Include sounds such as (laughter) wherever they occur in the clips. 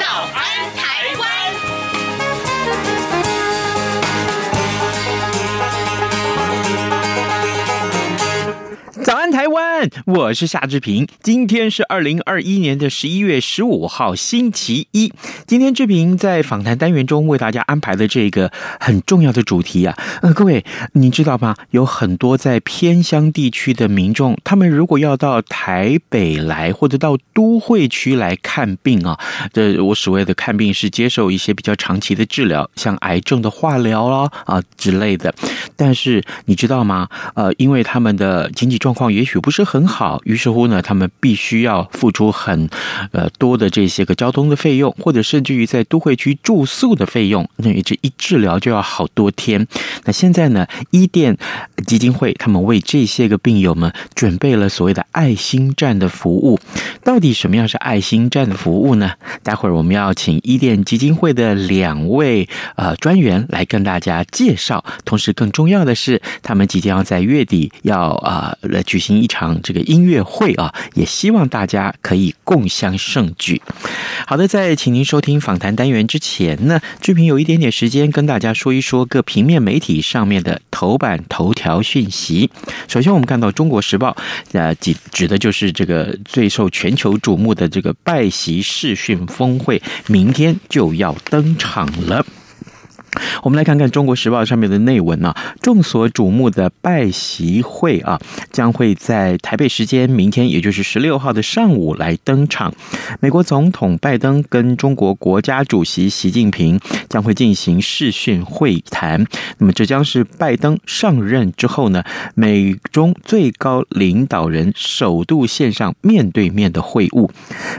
早安台湾》。早安，台湾！我是夏志平。今天是二零二一年的十一月十五号，星期一。今天志平在访谈单元中为大家安排的这个很重要的主题啊，呃，各位，你知道吗？有很多在偏乡地区的民众，他们如果要到台北来，或者到都会区来看病啊，这我所谓的看病是接受一些比较长期的治疗，像癌症的化疗啦啊之类的。但是你知道吗？呃，因为他们的经济状况也许不是很好，好于是乎呢，他们必须要付出很呃多的这些个交通的费用，或者甚至于在都会区住宿的费用，那这一治疗就要好多天。那现在呢，伊甸基金会他们为这些个病友们准备了所谓的爱心站的服务。到底什么样是爱心站的服务呢？待会儿我们要请伊甸基金会的两位呃专员来跟大家介绍。同时，更重要的是，他们即将要在月底要啊。呃举行一场这个音乐会啊，也希望大家可以共襄盛举。好的，在请您收听访谈单元之前呢，志平有一点点时间跟大家说一说各平面媒体上面的头版头条讯息。首先，我们看到《中国时报》呃，指指的就是这个最受全球瞩目的这个拜习视讯峰会，明天就要登场了。我们来看看《中国时报》上面的内文啊，众所瞩目的拜习会啊，将会在台北时间明天，也就是十六号的上午来登场。美国总统拜登跟中国国家主席习近平将会进行视讯会谈。那么，这将是拜登上任之后呢，美中最高领导人首度线上面对面的会晤。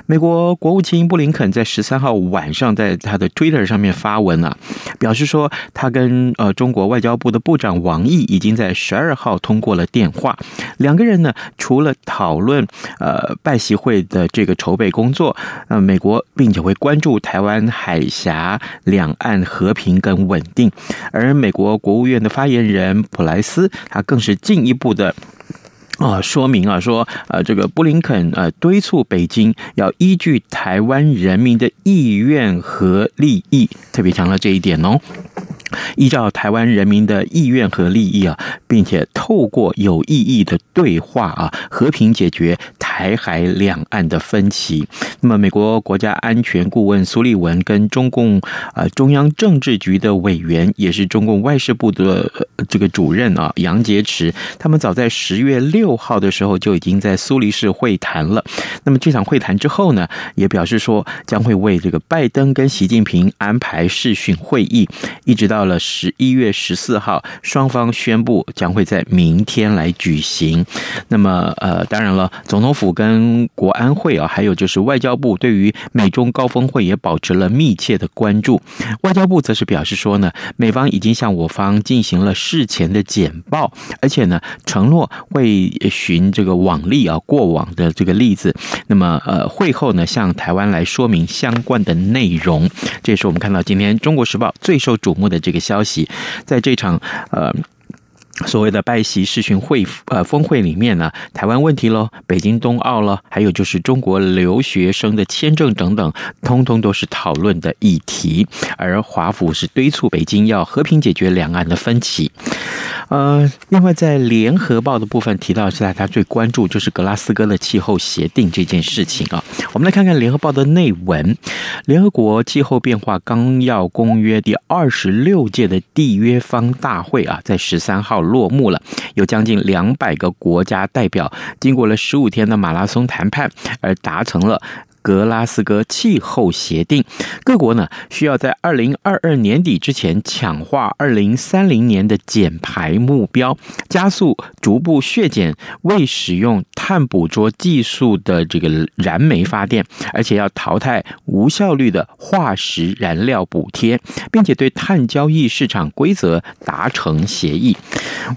美国国务卿布林肯在十三号晚上在他的 Twitter 上面发文啊，表示。是说，他跟呃中国外交部的部长王毅已经在十二号通过了电话。两个人呢，除了讨论呃拜习会的这个筹备工作，呃，美国并且会关注台湾海峡两岸和平跟稳定。而美国国务院的发言人普莱斯，他更是进一步的。啊，说明啊，说呃，这个布林肯呃敦促北京要依据台湾人民的意愿和利益，特别强调这一点哦。依照台湾人民的意愿和利益啊，并且透过有意义的对话啊，和平解决台海两岸的分歧。那么，美国国家安全顾问苏利文跟中共呃中央政治局的委员，也是中共外事部的这个主任啊杨洁篪，他们早在十月六号的时候就已经在苏黎世会谈了。那么这场会谈之后呢，也表示说将会为这个拜登跟习近平安排视讯会议，一直到。到了十一月十四号，双方宣布将会在明天来举行。那么，呃，当然了，总统府跟国安会啊，还有就是外交部，对于美中高峰会也保持了密切的关注。外交部则是表示说呢，美方已经向我方进行了事前的简报，而且呢，承诺会循这个往例啊，过往的这个例子。那么，呃，会后呢，向台湾来说明相关的内容。这也是我们看到今天《中国时报》最受瞩目的这。一个消息，在这场呃。所谓的拜习视讯会呃峰会里面呢，台湾问题咯，北京冬奥咯，还有就是中国留学生的签证等等，通通都是讨论的议题。而华府是敦促北京要和平解决两岸的分歧。呃，另外在联合报的部分提到，是大家最关注就是格拉斯哥的气候协定这件事情啊。我们来看看联合报的内文：联合国气候变化纲要公约第二十六届的缔约方大会啊，在十三号。落幕了，有将近两百个国家代表经过了十五天的马拉松谈判，而达成了格拉斯哥气候协定，各国呢需要在二零二二年底之前强化二零三零年的减排目标，加速逐步削减未使用碳捕捉技术的这个燃煤发电，而且要淘汰无效率的化石燃料补贴，并且对碳交易市场规则达成协议。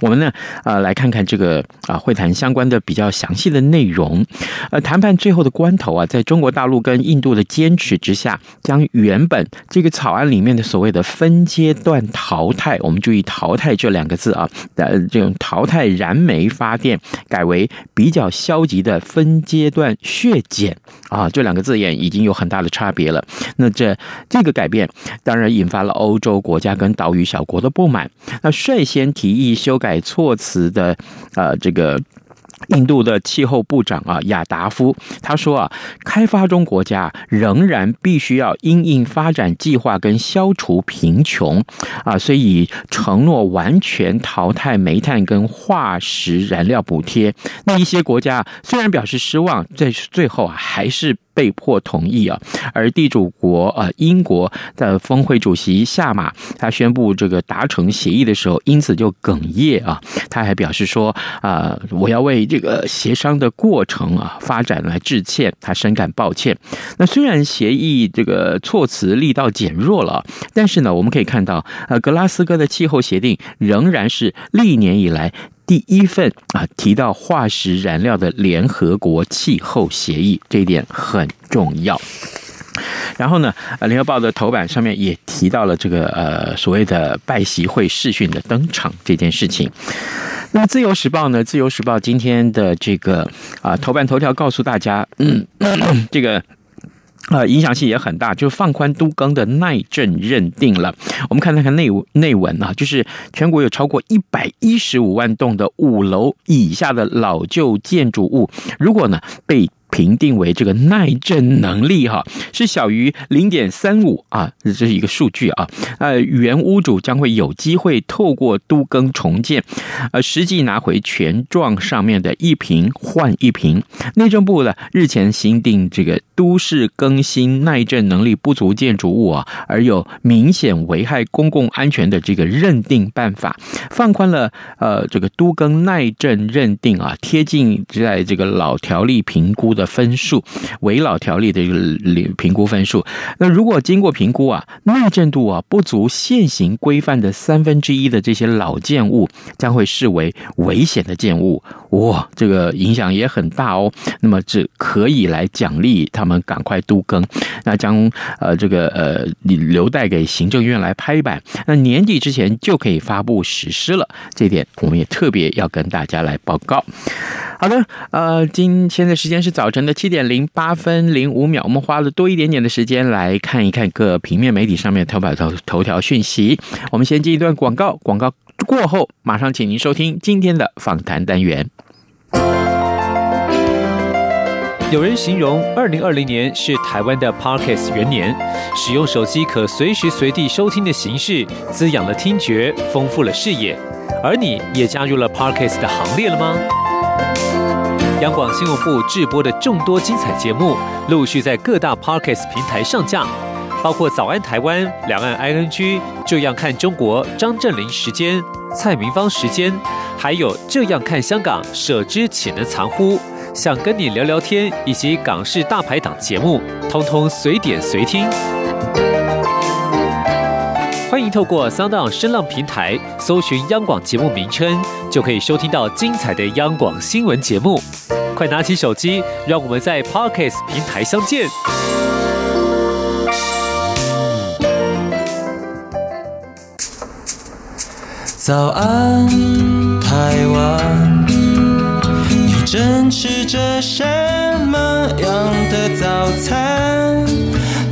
我们呢，呃，来看看这个啊会谈相关的比较详细的内容。呃，谈判最后的关头啊，在中国大陆跟印度的坚持之下，将原本这个草案里面的所谓的分阶段淘汰，我们注意“淘汰”这两个字啊，呃，这种淘汰燃煤发电，改为比较消极的分阶段削减啊，这两个字眼已经有很大的差别了。那这这个改变，当然引发了欧洲国家跟岛屿小国的不满。那率先提议修改措辞的，呃，这个。印度的气候部长啊，亚达夫他说啊，开发中国家仍然必须要因应发展计划跟消除贫穷啊，所以承诺完全淘汰煤炭跟化石燃料补贴。那一些国家虽然表示失望，在最后啊，还是。被迫同意啊，而地主国呃英国的峰会主席下马他宣布这个达成协议的时候，因此就哽咽啊。他还表示说啊，我要为这个协商的过程啊发展来致歉，他深感抱歉。那虽然协议这个措辞力道减弱了，但是呢，我们可以看到呃，格拉斯哥的气候协定仍然是历年以来。第一份啊，提到化石燃料的联合国气候协议，这一点很重要。然后呢，呃，联合报的头版上面也提到了这个呃所谓的拜习会视讯的登场这件事情。那么自由时报呢？自由时报今天的这个啊头版头条告诉大家，嗯，这个。呃，影响性也很大，就放宽都更的耐震认定了。我们看看内内文啊，就是全国有超过一百一十五万栋的五楼以下的老旧建筑物，如果呢被。评定为这个耐震能力哈是小于零点三五啊，这是一个数据啊。呃，原屋主将会有机会透过都更重建，呃，实际拿回权状上面的一坪换一坪。内政部呢日前新订这个都市更新耐震能力不足建筑物啊，而有明显危害公共安全的这个认定办法，放宽了呃这个都更耐震认定啊，贴近在这个老条例评估的。分数危老条例的一个评估分数，那如果经过评估啊，耐震度啊不足现行规范的三分之一的这些老建物，将会视为危险的建物。哇，这个影响也很大哦。那么这可以来奖励他们赶快都更，那将呃这个呃留待给行政院来拍板，那年底之前就可以发布实施了。这点我们也特别要跟大家来报告。好的，呃，今天的时间是早晨的七点零八分零五秒，我们花了多一点点的时间来看一看各平面媒体上面头版头头条讯息。我们先进一段广告，广告过后马上请您收听今天的访谈单元。有人形容二零二零年是台湾的 Podcast 元年，使用手机可随时随地收听的形式，滋养了听觉，丰富了视野。而你也加入了 Podcast 的行列了吗？央广新闻部制播的众多精彩节目，陆续在各大 Podcast 平台上架，包括《早安台湾》、《两岸 ING》、《这样看中国》、张振霖时间、蔡明芳时间，还有《这样看香港》、舍之岂能藏乎？想跟你聊聊天，以及港式大排档节目，通通随点随听。透过 SoundOn 声浪平台搜寻央广节目名称，就可以收听到精彩的央广新闻节目。快拿起手机，让我们在 Podcast 平台相见。早安，台湾，你正吃着什么样的早餐？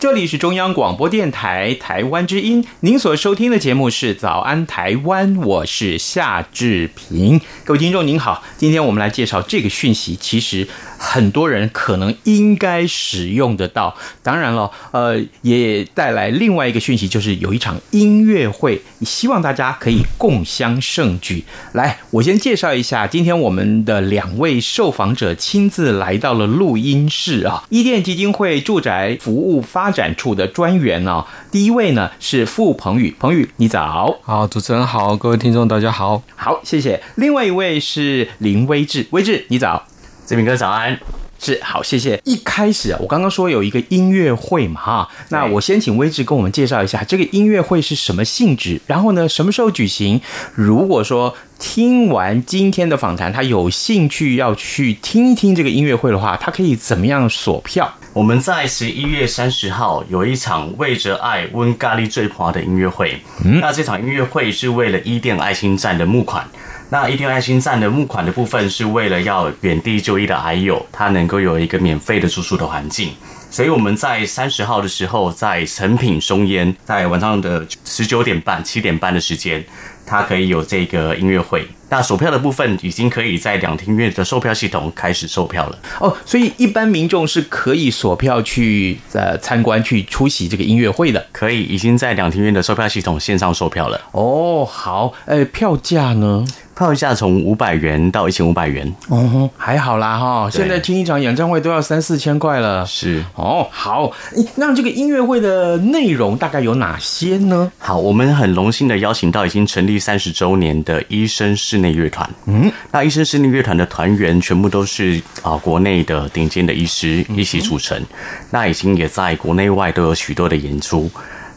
这里是中央广播电台台湾之音，您所收听的节目是《早安台湾》，我是夏志平。各位听众您好，今天我们来介绍这个讯息，其实很多人可能应该使用得到。当然了，呃，也带来另外一个讯息，就是有一场音乐会，希望大家可以共襄盛举。来，我先介绍一下，今天我们的两位受访者亲自来到了录音室啊，伊甸基金会住宅服务发发展处的专员啊，第一位呢是傅鹏宇，鹏宇你早，好，主持人好，各位听众大家好，好，谢谢。另外一位是林威志，威志你早，志明哥早安，是好，谢谢。一开始啊，我刚刚说有一个音乐会嘛哈，那我先请威志跟我们介绍一下这个音乐会是什么性质，然后呢什么时候举行？如果说听完今天的访谈，他有兴趣要去听一听这个音乐会的话，他可以怎么样锁票？我们在十一月三十号有一场为着爱温咖喱最华的音乐会。嗯，那这场音乐会是为了伊甸爱心站的募款。那伊甸爱心站的募款的部分是为了要远地就医的癌友，他能够有一个免费的住宿的环境。所以我们在三十号的时候，在成品松烟，在晚上的十九点半、七点半的时间。它可以有这个音乐会，那售票的部分已经可以在两厅院的售票系统开始售票了哦，所以一般民众是可以锁票去呃参观去出席这个音乐会的，可以已经在两厅院的售票系统线上售票了哦。好，呃，票价呢？票价从五百元到一千五百元，哦，还好啦哈。现在听一场演唱会都要三四千块了，是哦。好，那这个音乐会的内容大概有哪些呢？好，我们很荣幸的邀请到已经成立三十周年的医生室内乐团。嗯，那医生室内乐团的团员全部都是啊国内的顶尖的医师一起组成，嗯、那已经也在国内外都有许多的演出。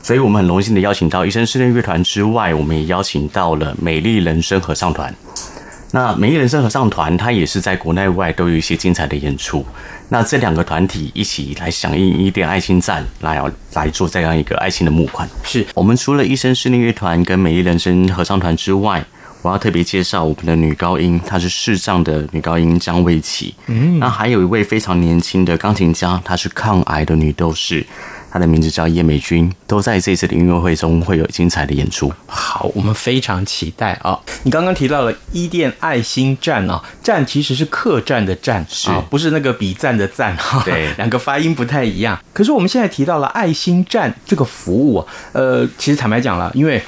所以我们很荣幸的邀请到医生室内乐团之外，我们也邀请到了美丽人生合唱团。那美丽人生合唱团，它也是在国内外都有一些精彩的演出。那这两个团体一起来响应伊甸爱心站，来来做这样一个爱心的募款。是我们除了医生室内乐团跟美丽人生合唱团之外，我要特别介绍我们的女高音，她是视障的女高音张卫琪。嗯，那还有一位非常年轻的钢琴家，她是抗癌的女斗士。他的名字叫叶美君，都在这次的音乐会中会有精彩的演出。好，我们非常期待啊！你刚刚提到了伊甸爱心站啊，站其实是客栈的站，是啊，不是那个比赞的赞哈。对，(laughs) 两个发音不太一样。可是我们现在提到了爱心站这个服务啊，呃，其实坦白讲了，因为。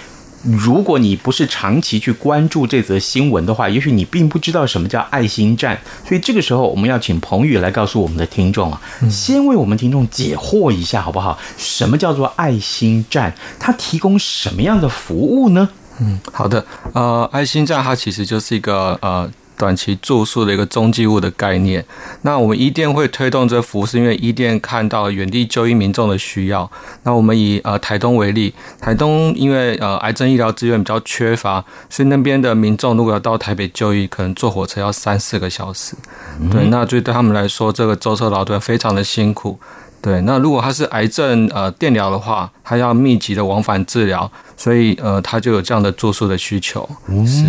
如果你不是长期去关注这则新闻的话，也许你并不知道什么叫爱心站。所以这个时候，我们要请彭宇来告诉我们的听众啊，先为我们听众解惑一下，好不好？什么叫做爱心站？它提供什么样的服务呢？嗯，好的。呃，爱心站它其实就是一个呃。短期住宿的一个中继物的概念。那我们一店会推动这服务，是因为一店看到远地就医民众的需要。那我们以呃台东为例，台东因为呃癌症医疗资源比较缺乏，所以那边的民众如果要到台北就医，可能坐火车要三四个小时。对，那就对他们来说，这个舟车劳顿非常的辛苦。对，那如果他是癌症呃电疗的话，他要密集的往返治疗，所以呃他就有这样的住宿的需求。嗯、是，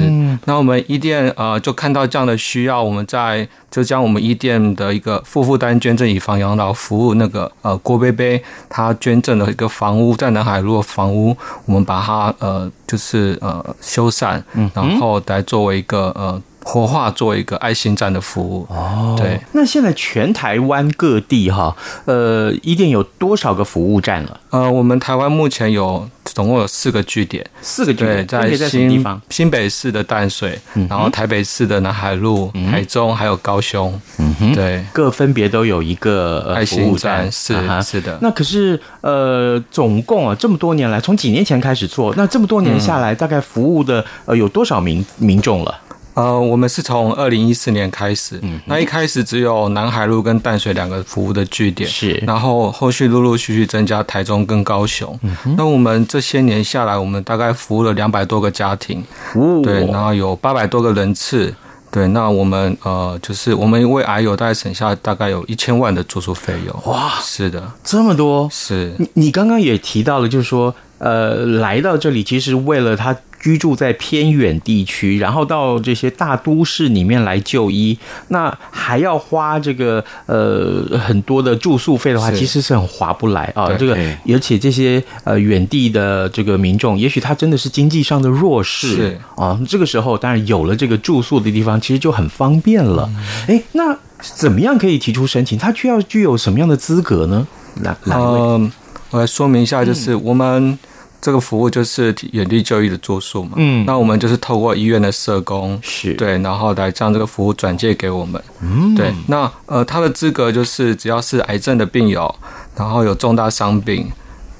那我们伊甸呃就看到这样的需要，我们在就将我们伊甸的一个负负担捐赠以房养老服务那个呃郭贝贝他捐赠的一个房屋在南海路的房屋，我们把它呃就是呃修缮，然后来作为一个呃。活化做一个爱心站的服务。哦，对。那现在全台湾各地哈，呃，一店有多少个服务站了？呃，我们台湾目前有总共有四个据点，四个据点在新新北市的淡水，然后台北市的南海路、台中还有高雄，嗯哼，对，各分别都有一个爱心站，是是的。那可是呃，总共啊这么多年来，从几年前开始做，那这么多年下来，大概服务的呃有多少民民众了？呃，我们是从二零一四年开始，嗯，那一开始只有南海路跟淡水两个服务的据点，是，然后后续陆陆续续增加台中跟高雄，嗯，那我们这些年下来，我们大概服务了两百多个家庭，哦，对，然后有八百多个人次，对，那我们呃，就是我们为癌友大概省下大概有一千万的住宿费用，哇，是的，这么多，是，你你刚刚也提到了，就是说，呃，来到这里其实为了他。居住在偏远地区，然后到这些大都市里面来就医，那还要花这个呃很多的住宿费的话，其实是很划不来啊。这个而且这些呃远地的这个民众，也许他真的是经济上的弱势啊。这个时候当然有了这个住宿的地方，其实就很方便了。哎，那怎么样可以提出申请？他需要具有什么样的资格呢？来，来，嗯，我来说明一下，就是我们这个服务就是远地就医的住宿嘛。嗯，那我们就是透过医院的社工是对，然后来将这个服务转介给我们。嗯，对。那呃，他的资格就是只要是癌症的病友，然后有重大伤病，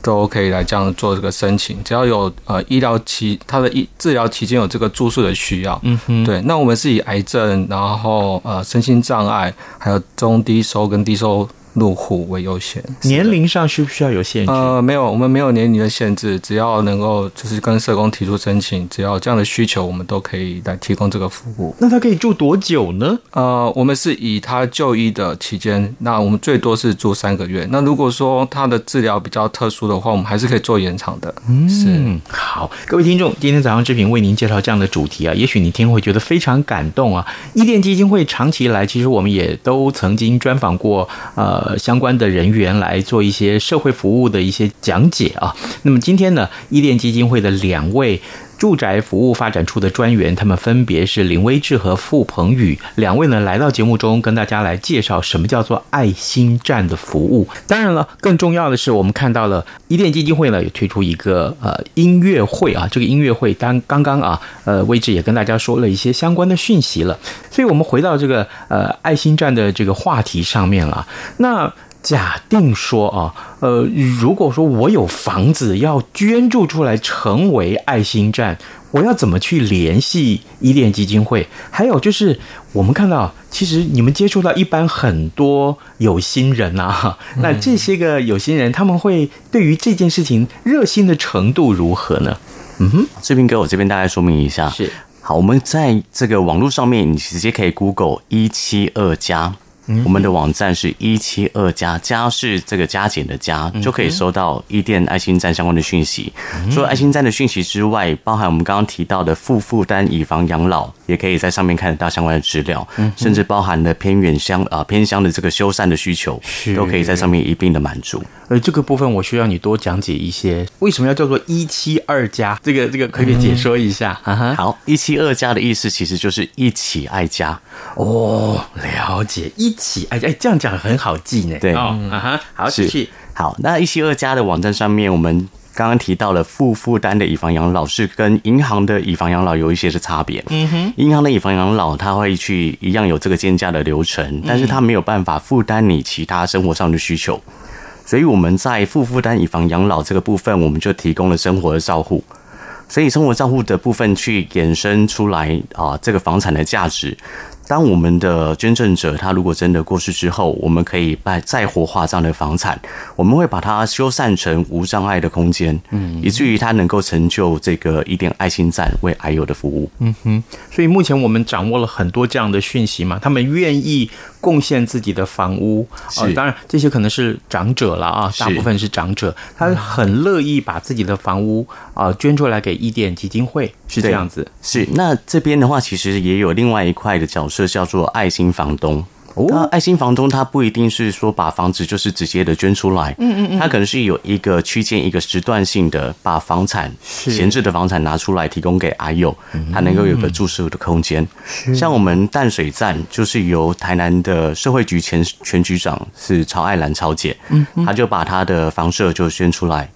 都可以来这样做这个申请。只要有呃医疗期，他的医治疗期间有这个住宿的需要。嗯哼，对。那我们是以癌症，然后呃身心障碍，还有中低收跟低收。入户为优先，年龄上需不需要有限制？呃，没有，我们没有年龄的限制，只要能够就是跟社工提出申请，只要这样的需求，我们都可以来提供这个服务。那他可以住多久呢？呃，我们是以他就医的期间，那我们最多是住三个月。那如果说他的治疗比较特殊的话，我们还是可以做延长的。嗯，是。好，各位听众，今天早上志平为您介绍这样的主题啊，也许你听会觉得非常感动啊。伊甸基金会长期以来，其实我们也都曾经专访过呃。呃，相关的人员来做一些社会服务的一些讲解啊。那么今天呢，伊甸基金会的两位住宅服务发展处的专员，他们分别是林威志和傅鹏宇两位呢，来到节目中跟大家来介绍什么叫做爱心站的服务。当然了，更重要的是，我们看到了伊甸基金会呢也推出一个呃音乐会啊，这个音乐会当刚刚啊，呃威志也跟大家说了一些相关的讯息了。所以我们回到这个呃爱心站的这个话题上面了，那。假定说啊，呃，如果说我有房子要捐助出来成为爱心站，我要怎么去联系伊甸基金会？还有就是，我们看到其实你们接触到一般很多有心人啊，那这些个有心人他们会对于这件事情热心的程度如何呢？嗯哼，志平哥，我这边大概说明一下。是，好，我们在这个网络上面，你直接可以 Google 一七二加。我们的网站是一七二加，加是这个加减的加，就可以收到伊甸爱心站相关的讯息。除了爱心站的讯息之外，包含我们刚刚提到的负负担以防养老，也可以在上面看得到相关的资料，甚至包含了偏远乡啊偏乡的这个修缮的需求，都可以在上面一并的满足。呃，这个部分我需要你多讲解一些，为什么要叫做一七二加？这个这个可以解说一下。哈哈，好，一七二加的意思其实就是一起爱家。哦，了解一。起哎哎，这样讲很好记呢。对，哦、啊哈，好，继续。好，那一七二家的网站上面，我们刚刚提到了负负担的以房养老是跟银行的以房养老有一些的差别。嗯哼，银行的以房养老，它会去一样有这个建价的流程，但是它没有办法负担你其他生活上的需求，所以我们在负负担以房养老这个部分，我们就提供了生活的照护，所以生活照护的部分去衍生出来啊，这个房产的价值。当我们的捐赠者他如果真的过世之后，我们可以再再活化这样的房产，我们会把它修缮成无障碍的空间，嗯，以至于它能够成就这个一点爱心站为癌友的服务。嗯哼，所以目前我们掌握了很多这样的讯息嘛，他们愿意贡献自己的房屋啊、呃，当然这些可能是长者了啊，大部分是长者，他很乐意把自己的房屋啊、呃、捐出来给一点基金会，是这样子。是，那这边的话其实也有另外一块的角色。这叫做爱心房东。那爱心房东他不一定是说把房子就是直接的捐出来，嗯嗯嗯，他可能是有一个区间、一个时段性的把房产闲置的房产拿出来提供给阿友，他能够有个住宿的空间。像我们淡水站就是由台南的社会局前全局长是曹爱兰曹姐，嗯，他就把他的房舍就捐出来，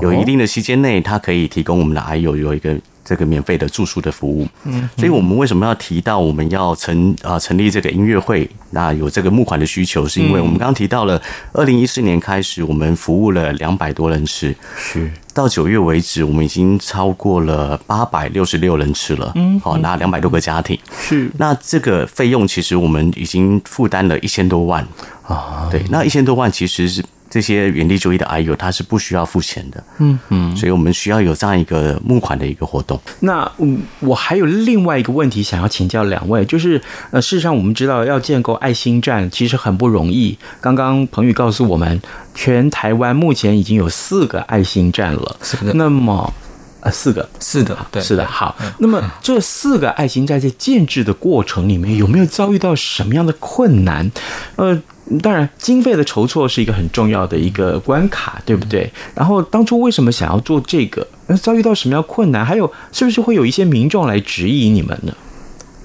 有一定的期间内，它可以提供我们的癌友有一个。这个免费的住宿的服务，嗯，所以我们为什么要提到我们要成啊成立这个音乐会？那有这个募款的需求，是因为我们刚刚提到了，二零一四年开始，我们服务了两百多人次，是到九月为止，我们已经超过了八百六十六人次了，嗯，好，那两百多个家庭，是那这个费用其实我们已经负担了一千多万啊，对，那一千多万其实是。这些原地就医的癌友，他是不需要付钱的，嗯嗯，所以我们需要有这样一个募款的一个活动。那嗯，我还有另外一个问题想要请教两位，就是呃，事实上我们知道要建构爱心站其实很不容易。刚刚彭宇告诉我们，全台湾目前已经有四个爱心站了，是的。那么呃，四个，是的，对，是的。好，那么这四个爱心站在建制的过程里面，有没有遭遇到什么样的困难？呃，当然，经费的筹措是一个很重要的一个关卡，对不对？然后当初为什么想要做这个？那遭遇到什么样困难？还有，是不是会有一些民众来质疑你们呢？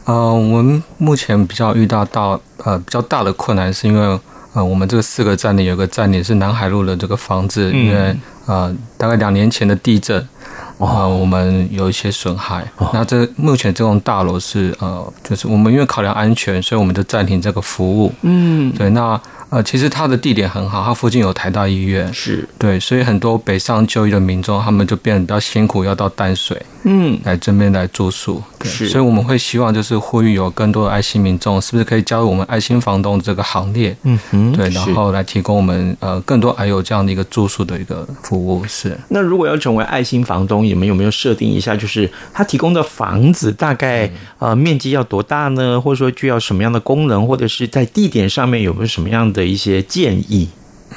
呃，我们目前比较遇到到呃比较大的困难，是因为呃我们这个四个站点有个站点是南海路的这个房子，嗯、因为呃大概两年前的地震。啊、呃，我们有一些损害。哦、那这目前这栋大楼是呃，就是我们因为考量安全，所以我们就暂停这个服务。嗯，对。那呃，其实它的地点很好，它附近有台大医院，是对，所以很多北上就医的民众，他们就变得比较辛苦，要到淡水，嗯，来这边来住宿。对，是。所以我们会希望就是呼吁有更多的爱心民众，是不是可以加入我们爱心房东这个行列？嗯哼，对，然后来提供我们呃更多还有这样的一个住宿的一个服务。是。那如果要成为爱心房东，你们有没有设定一下，就是他提供的房子大概呃面积要多大呢？或者说具有什么样的功能，或者是在地点上面有没有什么样的一些建议？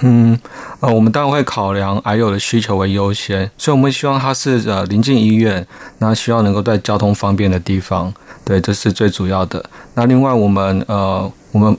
嗯，呃，我们当然会考量癌友的需求为优先，所以我们希望他是呃临近医院，那需要能够在交通方便的地方，对，这是最主要的。那另外我们呃我们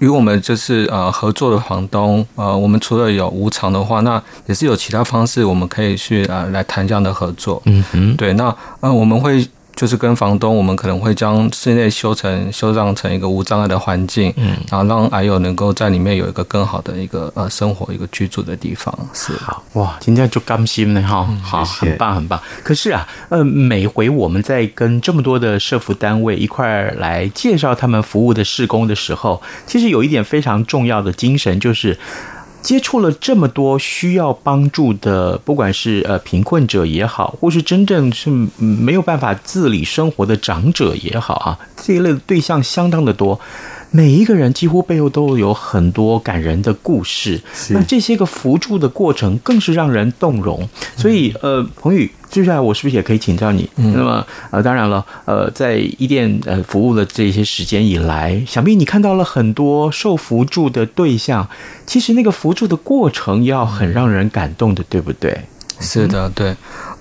与我们就是呃合作的房东，呃，我们除了有无偿的话，那也是有其他方式我们可以去呃来谈这样的合作。嗯哼，对，那呃我们会。就是跟房东，我们可能会将室内修成修缮成一个无障碍的环境，嗯，然后让矮友能够在里面有一个更好的一个呃生活一个居住的地方。是好哇，今天就甘心了哈，好，很棒很棒。可是啊，呃，每回我们在跟这么多的社福单位一块儿来介绍他们服务的施工的时候，其实有一点非常重要的精神就是。接触了这么多需要帮助的，不管是呃贫困者也好，或是真正是没有办法自理生活的长者也好啊，这一类的对象相当的多。每一个人几乎背后都有很多感人的故事，那这些个扶助的过程更是让人动容。所以，呃，彭宇，接下来我是不是也可以请教你？那么，呃，当然了，呃，在伊甸呃服务的这些时间以来，想必你看到了很多受扶助的对象。其实那个扶助的过程要很让人感动的，对不对？是的，对。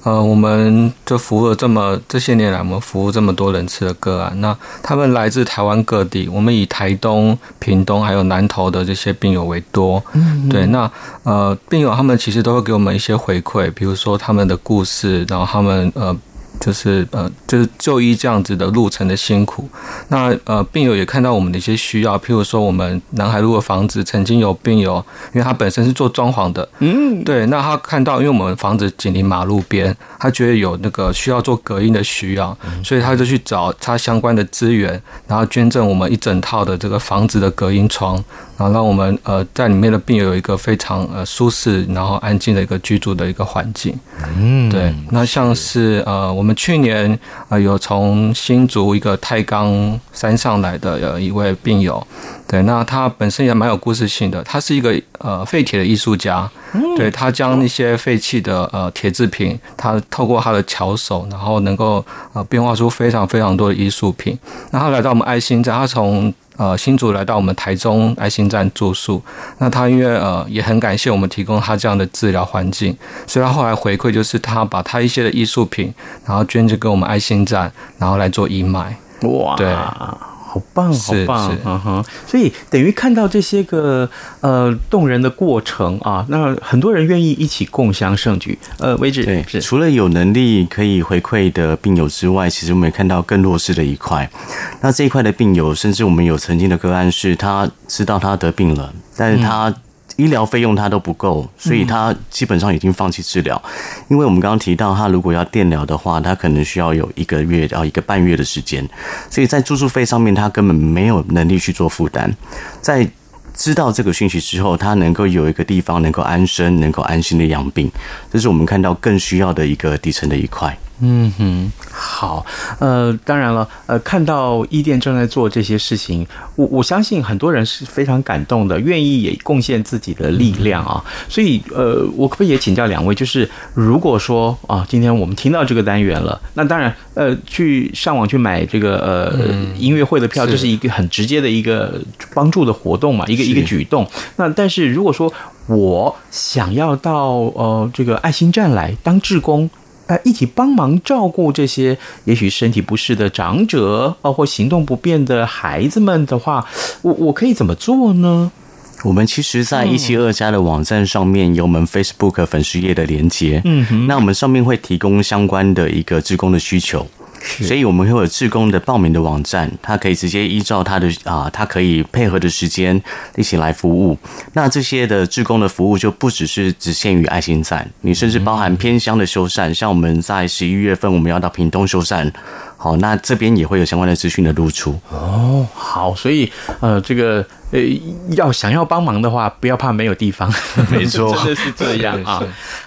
呃，我们就服务了这么这些年来，我们服务这么多人次的个案，那他们来自台湾各地，我们以台东、屏东还有南投的这些病友为多。嗯，对，那呃，病友他们其实都会给我们一些回馈，比如说他们的故事，然后他们呃。就是呃，就是就医这样子的路程的辛苦。那呃，病友也看到我们的一些需要，譬如说我们南海路的房子曾经有病友，因为他本身是做装潢的，嗯，对，那他看到因为我们房子紧邻马路边，他觉得有那个需要做隔音的需要，所以他就去找他相关的资源，然后捐赠我们一整套的这个房子的隔音窗。然后让我们呃在里面的病友有一个非常呃舒适然后安静的一个居住的一个环境。嗯，对。那像是呃我们去年呃有从新竹一个太钢山上来的呃一位病友，对，那他本身也蛮有故事性的，他是一个呃废铁的艺术家。对，他将那些废弃的呃铁制品，他透过他的巧手，然后能够呃变化出非常非常多的艺术品。那他来到我们爱心站，他从呃新竹来到我们台中爱心站住宿。那他因为呃也很感谢我们提供他这样的治疗环境，所以他后来回馈就是他把他一些的艺术品，然后捐赠给我们爱心站，然后来做义卖。哇，对。好棒，好棒，嗯哼，所以等于看到这些个呃动人的过程啊，那很多人愿意一起共襄盛举。呃，为止，对，是除了有能力可以回馈的病友之外，其实我们也看到更弱势的一块。那这一块的病友，甚至我们有曾经的个案是，他知道他得病了，但是他。嗯医疗费用他都不够，所以他基本上已经放弃治疗。因为我们刚刚提到，他如果要电疗的话，他可能需要有一个月到一个半月的时间，所以在住宿费上面，他根本没有能力去做负担。在知道这个讯息之后，他能够有一个地方能够安身、能够安心的养病，这是我们看到更需要的一个底层的一块。嗯哼，好，呃，当然了，呃，看到伊甸正在做这些事情，我我相信很多人是非常感动的，愿意也贡献自己的力量啊。所以，呃，我可不可以也请教两位，就是如果说啊，今天我们听到这个单元了，那当然，呃，去上网去买这个呃音乐会的票，这是一个很直接的一个帮助的活动嘛，一个一个举动。那但是如果说我想要到呃这个爱心站来当志工。呃一起帮忙照顾这些也许身体不适的长者，包括行动不便的孩子们的话，我我可以怎么做呢？我们其实，在一七二家的网站上面有我们 Facebook 粉丝页的连接，嗯哼，那我们上面会提供相关的一个职工的需求。所以我们会有志工的报名的网站，他可以直接依照他的啊，他可以配合的时间一起来服务。那这些的志工的服务就不只是只限于爱心站，你甚至包含偏乡的修缮，像我们在十一月份我们要到屏东修缮。好，那这边也会有相关的资讯的露出。哦，好，所以呃，这个呃，要想要帮忙的话，不要怕没有地方。没错，(laughs) 真的是这样啊。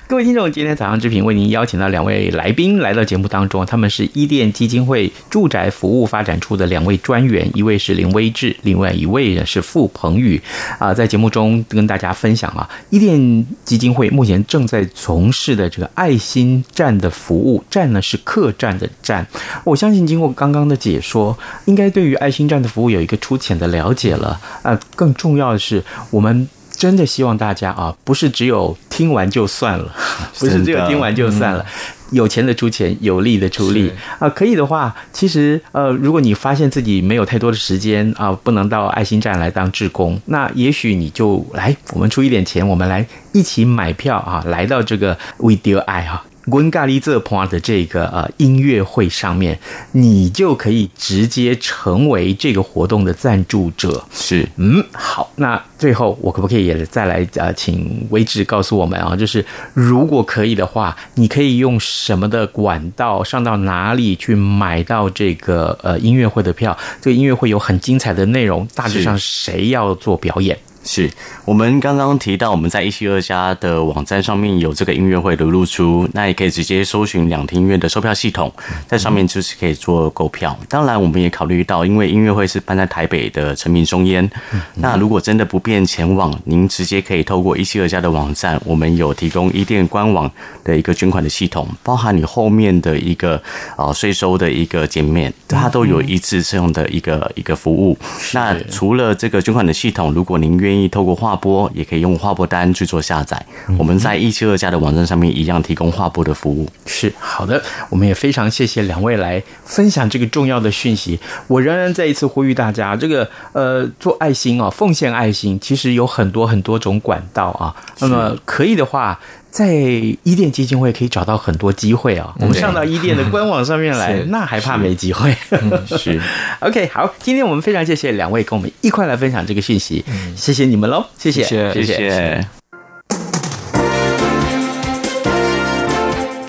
各位听众，今天早上之平为您邀请到两位来宾来到节目当中，他们是伊甸基金会住宅服务发展处的两位专员，一位是林威志，另外一位呢是傅鹏宇啊。在节目中跟大家分享啊，伊甸基金会目前正在从事的这个爱心站的服务，站呢是客栈的站，我相信经过刚刚的解说，应该对于爱心站的服务有一个粗浅的了解了。啊，更重要的是，我们真的希望大家啊，不是只有听完就算了，(laughs) 不是只有听完就算了，有钱的出钱，有力的出力啊。可以的话，其实呃，如果你发现自己没有太多的时间啊，不能到爱心站来当志工，那也许你就来，我们出一点钱，我们来一起买票啊，来到这个 We Do 爱哈。温咖喱这趴的这个呃音乐会上面，你就可以直接成为这个活动的赞助者。是，嗯，好，那最后我可不可以也再来呃，请威志告诉我们啊，就是如果可以的话，你可以用什么的管道上到哪里去买到这个呃音乐会的票？这个音乐会有很精彩的内容，大致上谁要做表演？是我们刚刚提到，我们在一七二家的网站上面有这个音乐会的露出，那也可以直接搜寻两厅院的售票系统，在上面就是可以做购票。当然，我们也考虑到，因为音乐会是办在台北的诚品松烟，那如果真的不便前往，您直接可以透过一七二家的网站，我们有提供一店官网的一个捐款的系统，包含你后面的一个啊税收的一个减免，它都有一次这样的一个一个服务。那除了这个捐款的系统，如果您愿意透过划拨，也可以用划拨单去做下载。我们在一七二家的网站上面一样提供划拨的服务。是好的，我们也非常谢谢两位来分享这个重要的讯息。我仍然再一次呼吁大家，这个呃做爱心啊，奉献爱心，其实有很多很多种管道啊。那么可以的话。在伊甸基金会可以找到很多机会啊！我们上到伊甸的官网上面来，(laughs) (laughs) 那还怕没机会？是，是，(laughs) OK，好，今天我们非常谢谢两位跟我们一块来分享这个讯息，谢谢你们喽，谢谢，谢谢。谢谢。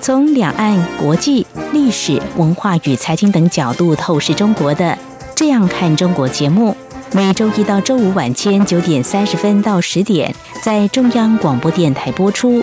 从两岸、国际、历史文化与财经等角度透视中国的，这样看中国节目。每周一到周五晚间九点三十分到十点，在中央广播电台播出。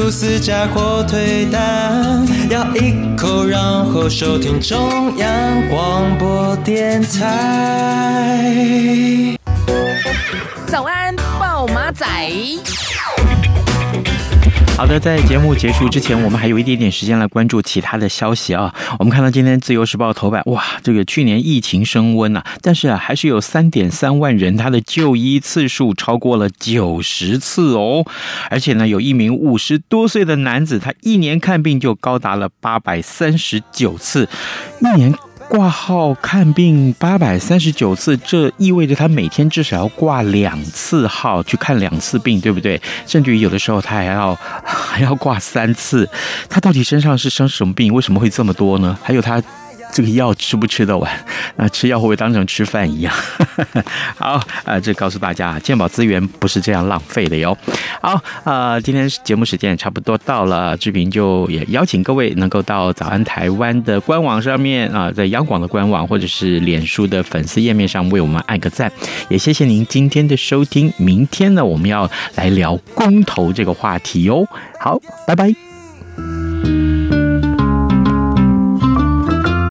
吐司加火腿蛋，咬一口，然后收听中央广播电台。早安，报马仔。好的，在节目结束之前，我们还有一点点时间来关注其他的消息啊。我们看到今天《自由时报》头版，哇，这个去年疫情升温啊，但是啊，还是有三点三万人他的就医次数超过了九十次哦。而且呢，有一名五十多岁的男子，他一年看病就高达了八百三十九次，一年。挂号看病八百三十九次，这意味着他每天至少要挂两次号去看两次病，对不对？甚至于有的时候他还要 (laughs) 还要挂三次。他到底身上是生什么病？为什么会这么多呢？还有他这个药吃不吃得完？那吃药会不会当成吃饭一样？(laughs) 好，呃，这告诉大家，健保资源不是这样浪费的哟。好，呃，今天节目时间也差不多到了，志平就也邀请各位能够到早安台湾的官网上面啊、在央广的官网或者是脸书的粉丝页面上为我们按个赞，也谢谢您今天的收听。明天呢，我们要来聊公投这个话题哟。好，拜拜。